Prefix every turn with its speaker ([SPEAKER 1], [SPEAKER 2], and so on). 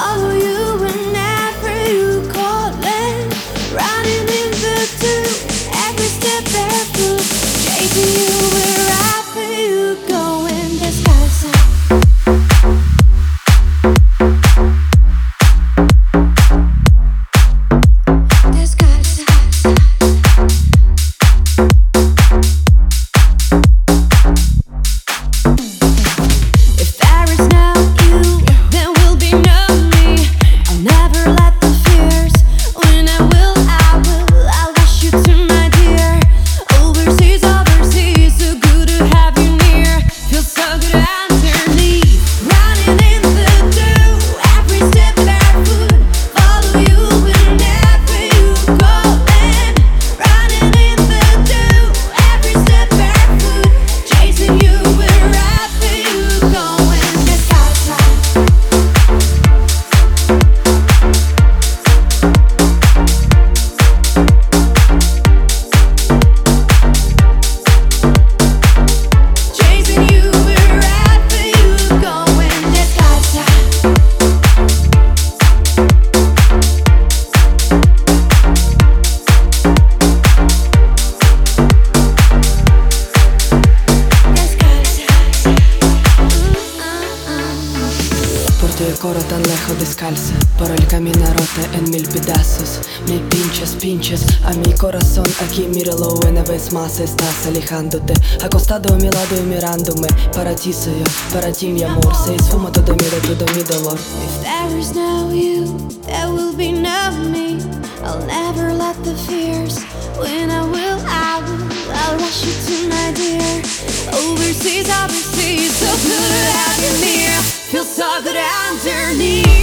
[SPEAKER 1] follow you. Descalza Por el en mil pedazos a mi corazón Aquí míralo una vez más Estás alejándote Acostado a mi lado y mirándome Para ti soy yo, para ti mi amor Se esfuma todo mi todo mi dolor
[SPEAKER 2] If there is no you, there will be no me. I'll never let the fears When I will, I will I'll rush you tonight, dear. Overseas, overseas So good underneath